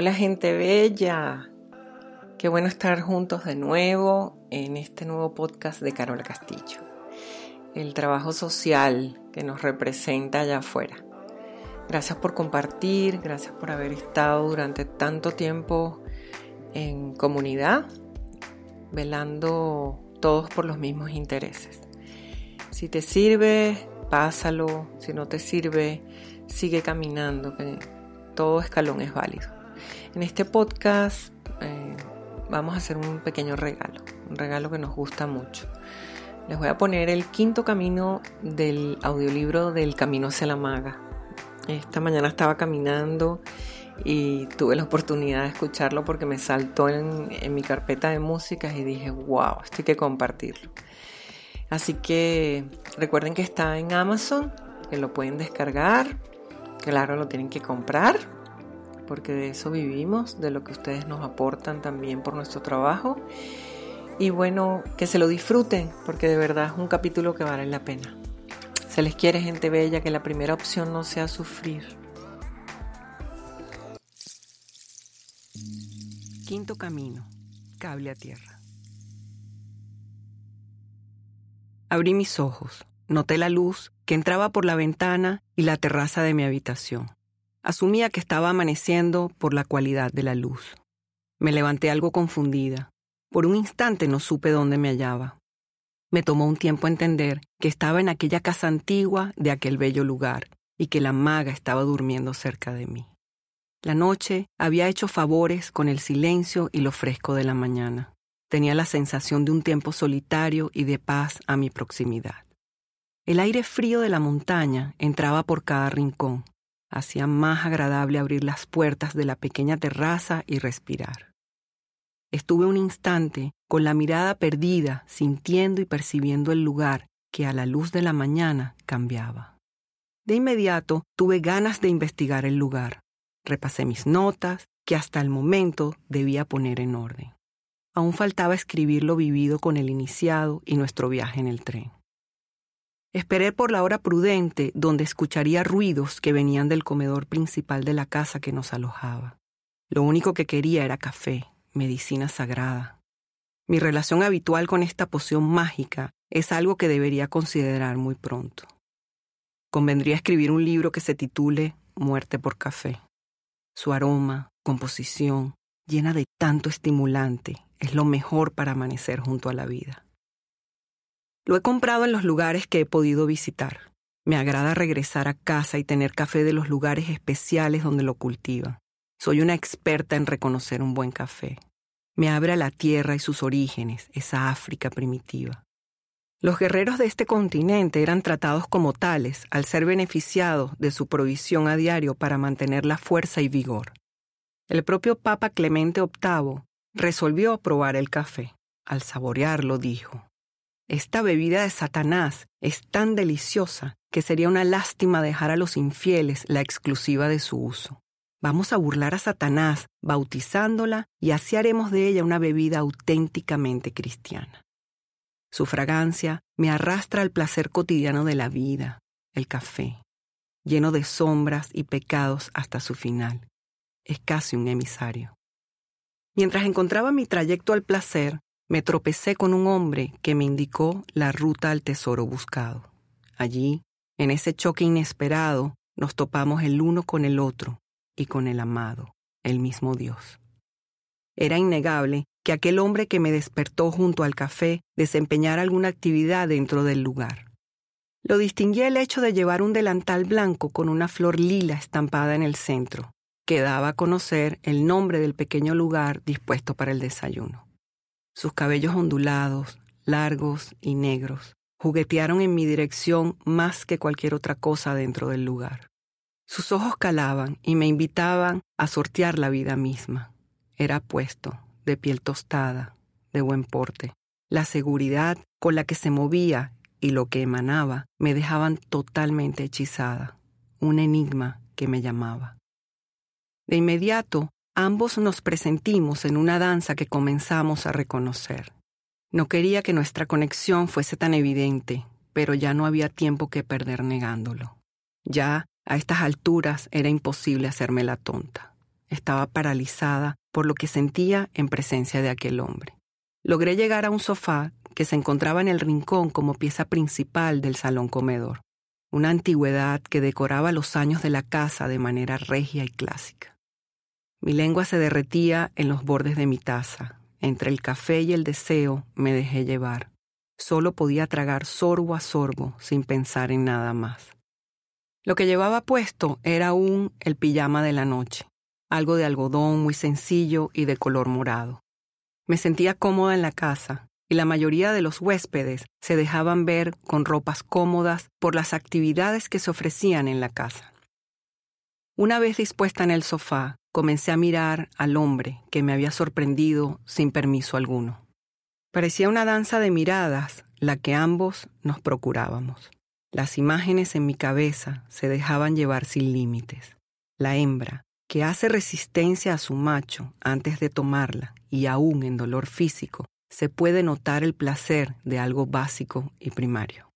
Hola gente bella, qué bueno estar juntos de nuevo en este nuevo podcast de Carola Castillo, el trabajo social que nos representa allá afuera. Gracias por compartir, gracias por haber estado durante tanto tiempo en comunidad, velando todos por los mismos intereses. Si te sirve, pásalo, si no te sirve, sigue caminando, que todo escalón es válido. En este podcast eh, vamos a hacer un pequeño regalo, un regalo que nos gusta mucho. Les voy a poner el quinto camino del audiolibro del Camino hacia la Maga. Esta mañana estaba caminando y tuve la oportunidad de escucharlo porque me saltó en, en mi carpeta de músicas y dije, wow, esto hay que compartirlo. Así que recuerden que está en Amazon, que lo pueden descargar. Claro, lo tienen que comprar porque de eso vivimos, de lo que ustedes nos aportan también por nuestro trabajo. Y bueno, que se lo disfruten, porque de verdad es un capítulo que vale la pena. Se les quiere gente bella, que la primera opción no sea sufrir. Quinto camino, cable a tierra. Abrí mis ojos, noté la luz que entraba por la ventana y la terraza de mi habitación. Asumía que estaba amaneciendo por la cualidad de la luz. Me levanté algo confundida. Por un instante no supe dónde me hallaba. Me tomó un tiempo entender que estaba en aquella casa antigua de aquel bello lugar y que la maga estaba durmiendo cerca de mí. La noche había hecho favores con el silencio y lo fresco de la mañana. Tenía la sensación de un tiempo solitario y de paz a mi proximidad. El aire frío de la montaña entraba por cada rincón, hacía más agradable abrir las puertas de la pequeña terraza y respirar. Estuve un instante con la mirada perdida, sintiendo y percibiendo el lugar que a la luz de la mañana cambiaba. De inmediato tuve ganas de investigar el lugar. Repasé mis notas, que hasta el momento debía poner en orden. Aún faltaba escribir lo vivido con el iniciado y nuestro viaje en el tren. Esperé por la hora prudente donde escucharía ruidos que venían del comedor principal de la casa que nos alojaba. Lo único que quería era café, medicina sagrada. Mi relación habitual con esta poción mágica es algo que debería considerar muy pronto. Convendría escribir un libro que se titule Muerte por café. Su aroma, composición, llena de tanto estimulante, es lo mejor para amanecer junto a la vida. Lo he comprado en los lugares que he podido visitar. Me agrada regresar a casa y tener café de los lugares especiales donde lo cultivan. Soy una experta en reconocer un buen café. Me abre a la tierra y sus orígenes, esa África primitiva. Los guerreros de este continente eran tratados como tales al ser beneficiados de su provisión a diario para mantener la fuerza y vigor. El propio Papa Clemente VIII resolvió probar el café. Al saborearlo dijo, esta bebida de Satanás es tan deliciosa que sería una lástima dejar a los infieles la exclusiva de su uso. Vamos a burlar a Satanás bautizándola y así haremos de ella una bebida auténticamente cristiana. Su fragancia me arrastra al placer cotidiano de la vida, el café. lleno de sombras y pecados hasta su final. Es casi un emisario. Mientras encontraba mi trayecto al placer, me tropecé con un hombre que me indicó la ruta al tesoro buscado. Allí, en ese choque inesperado, nos topamos el uno con el otro y con el amado, el mismo Dios. Era innegable que aquel hombre que me despertó junto al café desempeñara alguna actividad dentro del lugar. Lo distinguía el hecho de llevar un delantal blanco con una flor lila estampada en el centro, que daba a conocer el nombre del pequeño lugar dispuesto para el desayuno. Sus cabellos ondulados, largos y negros, juguetearon en mi dirección más que cualquier otra cosa dentro del lugar. Sus ojos calaban y me invitaban a sortear la vida misma. Era puesto, de piel tostada, de buen porte. La seguridad con la que se movía y lo que emanaba me dejaban totalmente hechizada, un enigma que me llamaba. De inmediato, ambos nos presentimos en una danza que comenzamos a reconocer. No quería que nuestra conexión fuese tan evidente, pero ya no había tiempo que perder negándolo. Ya, a estas alturas, era imposible hacerme la tonta. Estaba paralizada por lo que sentía en presencia de aquel hombre. Logré llegar a un sofá que se encontraba en el rincón como pieza principal del salón comedor, una antigüedad que decoraba los años de la casa de manera regia y clásica. Mi lengua se derretía en los bordes de mi taza. Entre el café y el deseo me dejé llevar. Solo podía tragar sorbo a sorbo sin pensar en nada más. Lo que llevaba puesto era aún el pijama de la noche, algo de algodón muy sencillo y de color morado. Me sentía cómoda en la casa, y la mayoría de los huéspedes se dejaban ver con ropas cómodas por las actividades que se ofrecían en la casa. Una vez dispuesta en el sofá, comencé a mirar al hombre que me había sorprendido sin permiso alguno. Parecía una danza de miradas la que ambos nos procurábamos. Las imágenes en mi cabeza se dejaban llevar sin límites. La hembra, que hace resistencia a su macho antes de tomarla y aún en dolor físico, se puede notar el placer de algo básico y primario.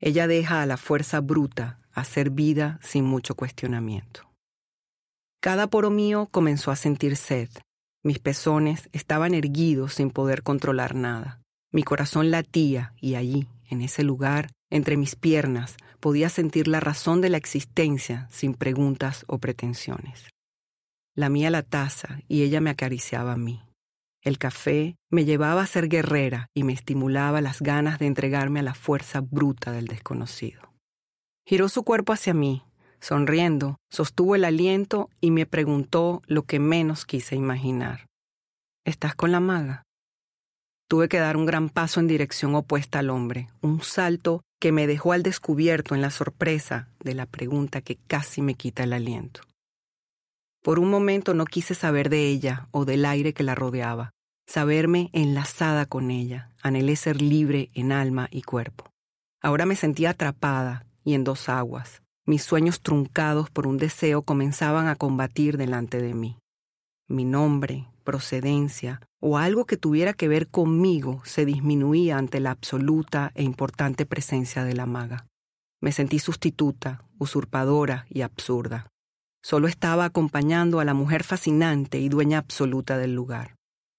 Ella deja a la fuerza bruta hacer vida sin mucho cuestionamiento. Cada poro mío comenzó a sentir sed. Mis pezones estaban erguidos sin poder controlar nada. Mi corazón latía y allí, en ese lugar, entre mis piernas, podía sentir la razón de la existencia sin preguntas o pretensiones. Lamía la taza y ella me acariciaba a mí. El café me llevaba a ser guerrera y me estimulaba las ganas de entregarme a la fuerza bruta del desconocido. Giró su cuerpo hacia mí, Sonriendo, sostuvo el aliento y me preguntó lo que menos quise imaginar. ¿Estás con la maga? Tuve que dar un gran paso en dirección opuesta al hombre, un salto que me dejó al descubierto en la sorpresa de la pregunta que casi me quita el aliento. Por un momento no quise saber de ella o del aire que la rodeaba, saberme enlazada con ella, anhelé ser libre en alma y cuerpo. Ahora me sentía atrapada y en dos aguas, mis sueños truncados por un deseo comenzaban a combatir delante de mí. Mi nombre, procedencia o algo que tuviera que ver conmigo se disminuía ante la absoluta e importante presencia de la maga. Me sentí sustituta, usurpadora y absurda. Solo estaba acompañando a la mujer fascinante y dueña absoluta del lugar.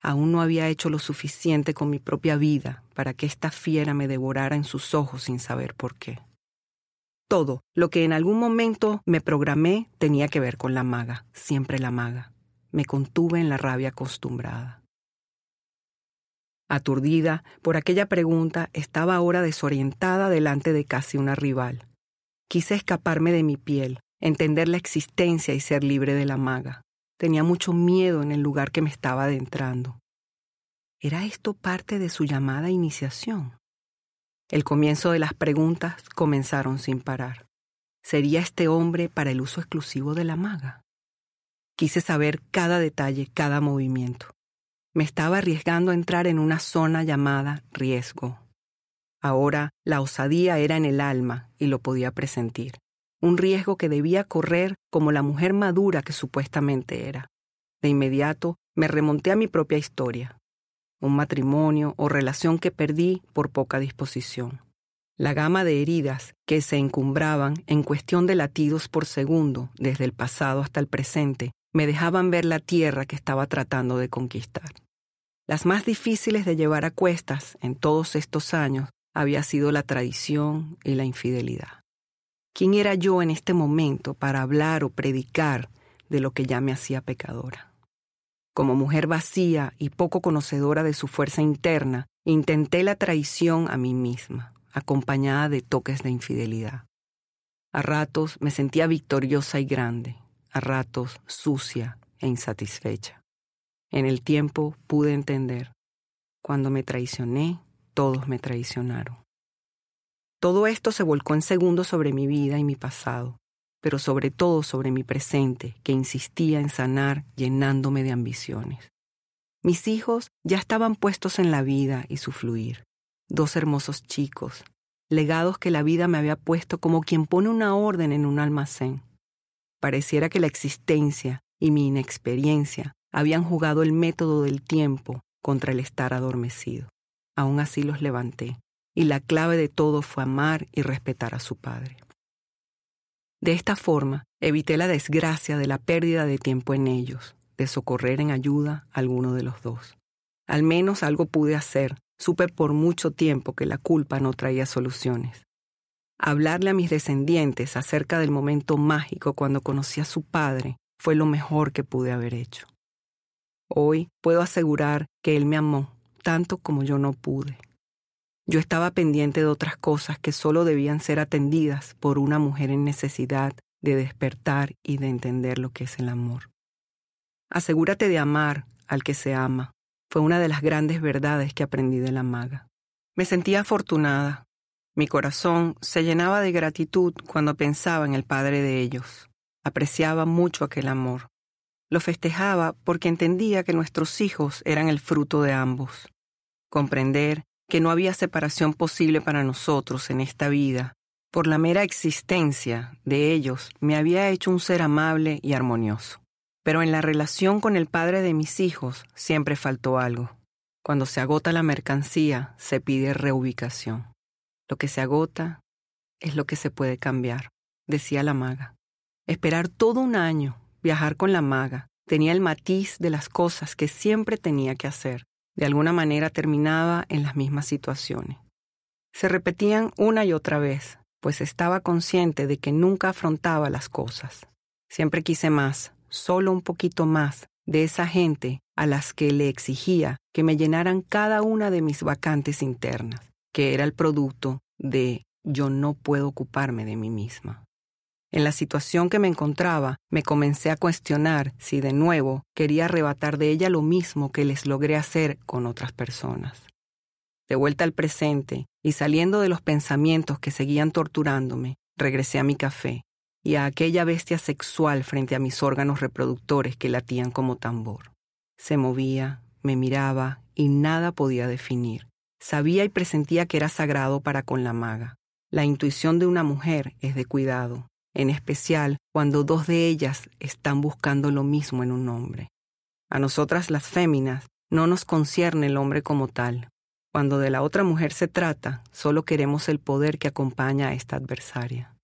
Aún no había hecho lo suficiente con mi propia vida para que esta fiera me devorara en sus ojos sin saber por qué. Todo lo que en algún momento me programé tenía que ver con la maga, siempre la maga. Me contuve en la rabia acostumbrada. Aturdida por aquella pregunta, estaba ahora desorientada delante de casi una rival. Quise escaparme de mi piel, entender la existencia y ser libre de la maga. Tenía mucho miedo en el lugar que me estaba adentrando. ¿Era esto parte de su llamada iniciación? El comienzo de las preguntas comenzaron sin parar. ¿Sería este hombre para el uso exclusivo de la maga? Quise saber cada detalle, cada movimiento. Me estaba arriesgando a entrar en una zona llamada riesgo. Ahora la osadía era en el alma y lo podía presentir. Un riesgo que debía correr como la mujer madura que supuestamente era. De inmediato me remonté a mi propia historia un matrimonio o relación que perdí por poca disposición. La gama de heridas que se encumbraban en cuestión de latidos por segundo desde el pasado hasta el presente me dejaban ver la tierra que estaba tratando de conquistar. Las más difíciles de llevar a cuestas en todos estos años había sido la tradición y la infidelidad. ¿Quién era yo en este momento para hablar o predicar de lo que ya me hacía pecadora? Como mujer vacía y poco conocedora de su fuerza interna, intenté la traición a mí misma acompañada de toques de infidelidad. A ratos me sentía victoriosa y grande, a ratos sucia e insatisfecha. En el tiempo pude entender, cuando me traicioné, todos me traicionaron. Todo esto se volcó en segundos sobre mi vida y mi pasado, pero sobre todo sobre mi presente, que insistía en sanar llenándome de ambiciones. Mis hijos ya estaban puestos en la vida y su fluir dos hermosos chicos, legados que la vida me había puesto como quien pone una orden en un almacén. Pareciera que la existencia y mi inexperiencia habían jugado el método del tiempo contra el estar adormecido. Aún así los levanté, y la clave de todo fue amar y respetar a su padre. De esta forma, evité la desgracia de la pérdida de tiempo en ellos, de socorrer en ayuda a alguno de los dos. Al menos algo pude hacer Supe por mucho tiempo que la culpa no traía soluciones. Hablarle a mis descendientes acerca del momento mágico cuando conocí a su padre fue lo mejor que pude haber hecho. Hoy puedo asegurar que él me amó tanto como yo no pude. Yo estaba pendiente de otras cosas que solo debían ser atendidas por una mujer en necesidad de despertar y de entender lo que es el amor. Asegúrate de amar al que se ama, fue una de las grandes verdades que aprendí de la maga. Me sentía afortunada. Mi corazón se llenaba de gratitud cuando pensaba en el padre de ellos. Apreciaba mucho aquel amor. Lo festejaba porque entendía que nuestros hijos eran el fruto de ambos. Comprender que no había separación posible para nosotros en esta vida, por la mera existencia de ellos, me había hecho un ser amable y armonioso. Pero en la relación con el padre de mis hijos siempre faltó algo. Cuando se agota la mercancía, se pide reubicación. Lo que se agota es lo que se puede cambiar, decía la maga. Esperar todo un año, viajar con la maga, tenía el matiz de las cosas que siempre tenía que hacer. De alguna manera terminaba en las mismas situaciones. Se repetían una y otra vez, pues estaba consciente de que nunca afrontaba las cosas. Siempre quise más, solo un poquito más de esa gente a las que le exigía que me llenaran cada una de mis vacantes internas, que era el producto de yo no puedo ocuparme de mí misma. En la situación que me encontraba, me comencé a cuestionar si de nuevo quería arrebatar de ella lo mismo que les logré hacer con otras personas. De vuelta al presente y saliendo de los pensamientos que seguían torturándome, regresé a mi café y a aquella bestia sexual frente a mis órganos reproductores que latían como tambor. Se movía, me miraba y nada podía definir. Sabía y presentía que era sagrado para con la maga. La intuición de una mujer es de cuidado, en especial cuando dos de ellas están buscando lo mismo en un hombre. A nosotras las féminas no nos concierne el hombre como tal. Cuando de la otra mujer se trata, solo queremos el poder que acompaña a esta adversaria.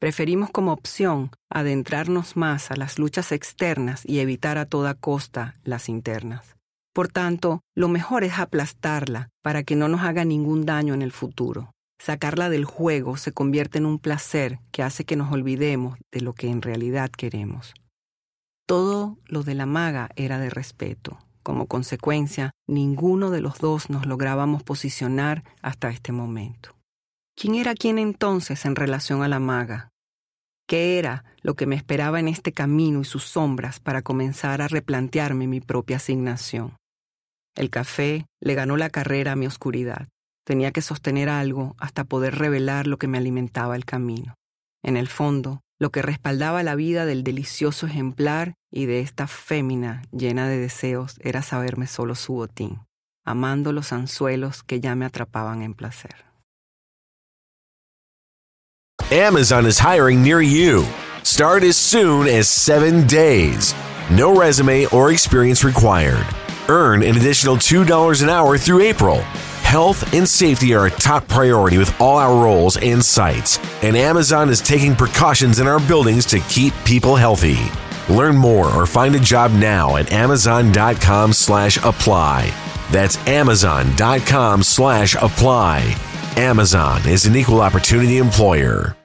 Preferimos como opción adentrarnos más a las luchas externas y evitar a toda costa las internas. Por tanto, lo mejor es aplastarla para que no nos haga ningún daño en el futuro. Sacarla del juego se convierte en un placer que hace que nos olvidemos de lo que en realidad queremos. Todo lo de la maga era de respeto. Como consecuencia, ninguno de los dos nos lográbamos posicionar hasta este momento. ¿Quién era quién entonces en relación a la maga? ¿Qué era lo que me esperaba en este camino y sus sombras para comenzar a replantearme mi propia asignación? El café le ganó la carrera a mi oscuridad. Tenía que sostener algo hasta poder revelar lo que me alimentaba el camino. En el fondo, lo que respaldaba la vida del delicioso ejemplar y de esta fémina llena de deseos era saberme solo su botín, amando los anzuelos que ya me atrapaban en placer. Amazon is hiring near you. Start as soon as seven days. No resume or experience required. Earn an additional $2 an hour through April. Health and safety are a top priority with all our roles and sites, and Amazon is taking precautions in our buildings to keep people healthy. Learn more or find a job now at amazon.com slash apply. That's amazon.com slash apply. Amazon is an equal opportunity employer.